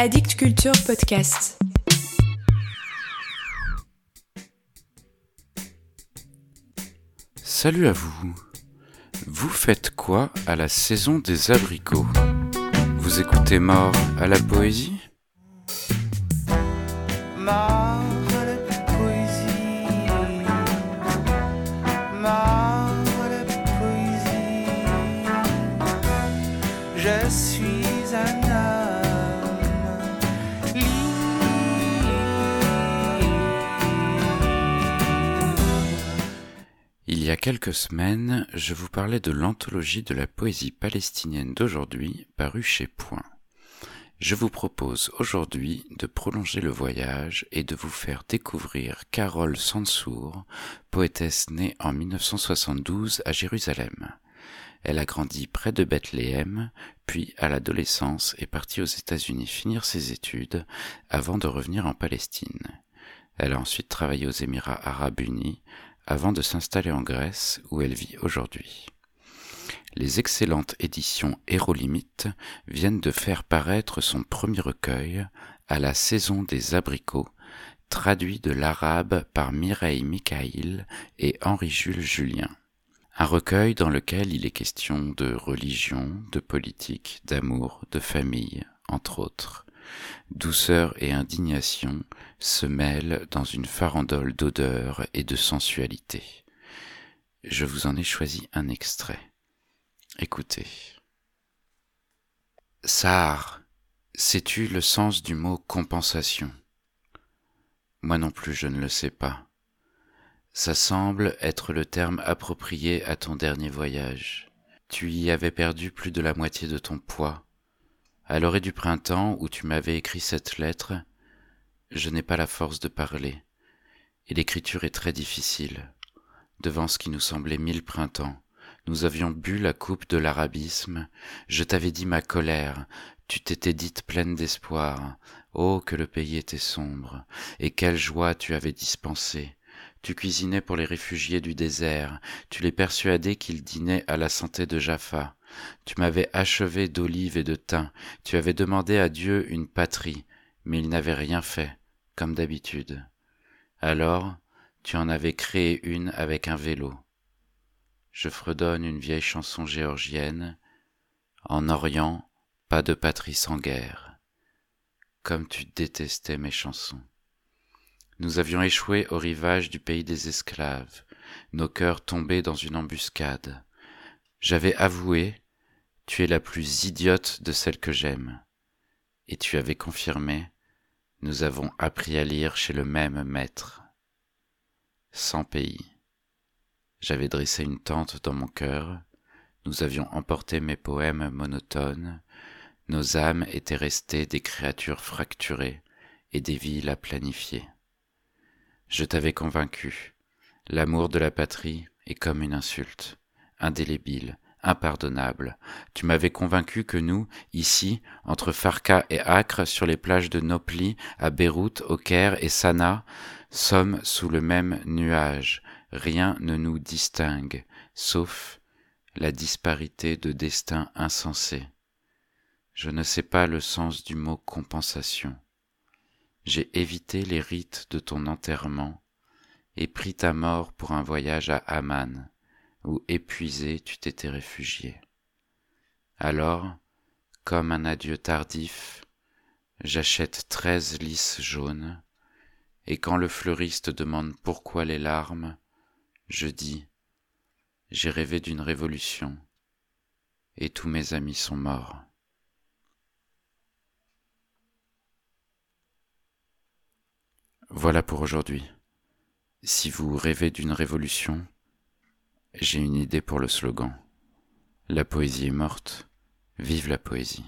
Addict Culture Podcast. Salut à vous. Vous faites quoi à la saison des abricots? Vous écoutez Mort à la poésie? Je suis un y a quelques semaines, je vous parlais de l'anthologie de la poésie palestinienne d'aujourd'hui, parue chez Point. Je vous propose aujourd'hui de prolonger le voyage et de vous faire découvrir Carole Sansour, poétesse née en 1972 à Jérusalem. Elle a grandi près de Bethléem, puis à l'adolescence est partie aux États-Unis finir ses études avant de revenir en Palestine. Elle a ensuite travaillé aux Émirats arabes unis avant de s'installer en Grèce où elle vit aujourd'hui. Les excellentes éditions Hérolimite viennent de faire paraître son premier recueil à la saison des abricots, traduit de l'arabe par Mireille Mikhaïl et Henri-Jules Julien. Un recueil dans lequel il est question de religion, de politique, d'amour, de famille, entre autres. Douceur et indignation se mêlent dans une farandole d'odeur et de sensualité. Je vous en ai choisi un extrait. Écoutez. Sahar, sais-tu le sens du mot compensation? Moi non plus je ne le sais pas. Ça semble être le terme approprié à ton dernier voyage. Tu y avais perdu plus de la moitié de ton poids. À l'orée du printemps où tu m'avais écrit cette lettre, je n'ai pas la force de parler, et l'écriture est très difficile. Devant ce qui nous semblait mille printemps, nous avions bu la coupe de l'arabisme, je t'avais dit ma colère, tu t'étais dite pleine d'espoir. Oh, que le pays était sombre, et quelle joie tu avais dispensé. Tu cuisinais pour les réfugiés du désert, tu les persuadais qu'ils dînaient à la santé de Jaffa. Tu m'avais achevé d'olives et de thym, tu avais demandé à Dieu une patrie, mais il n'avait rien fait, comme d'habitude. Alors, tu en avais créé une avec un vélo. Je fredonne une vieille chanson géorgienne. En Orient, pas de patrie sans guerre. Comme tu détestais mes chansons. Nous avions échoué au rivage du pays des esclaves, nos cœurs tombés dans une embuscade. J'avais avoué, tu es la plus idiote de celles que j'aime. Et tu avais confirmé, nous avons appris à lire chez le même maître. Sans pays. J'avais dressé une tente dans mon cœur, nous avions emporté mes poèmes monotones, nos âmes étaient restées des créatures fracturées et des villes à planifier. Je t'avais convaincu, l'amour de la patrie est comme une insulte, indélébile, impardonnable. Tu m'avais convaincu que nous, ici, entre Farka et Acre, sur les plages de Nopli, à Beyrouth, au Caire et Sanaa, sommes sous le même nuage, rien ne nous distingue, sauf la disparité de destins insensés. Je ne sais pas le sens du mot compensation. J'ai évité les rites de ton enterrement et pris ta mort pour un voyage à Amman, où épuisé tu t'étais réfugié. Alors, comme un adieu tardif, j'achète treize lys jaunes, et quand le fleuriste demande pourquoi les larmes, je dis, j'ai rêvé d'une révolution, et tous mes amis sont morts. Voilà pour aujourd'hui. Si vous rêvez d'une révolution, j'ai une idée pour le slogan. La poésie est morte, vive la poésie.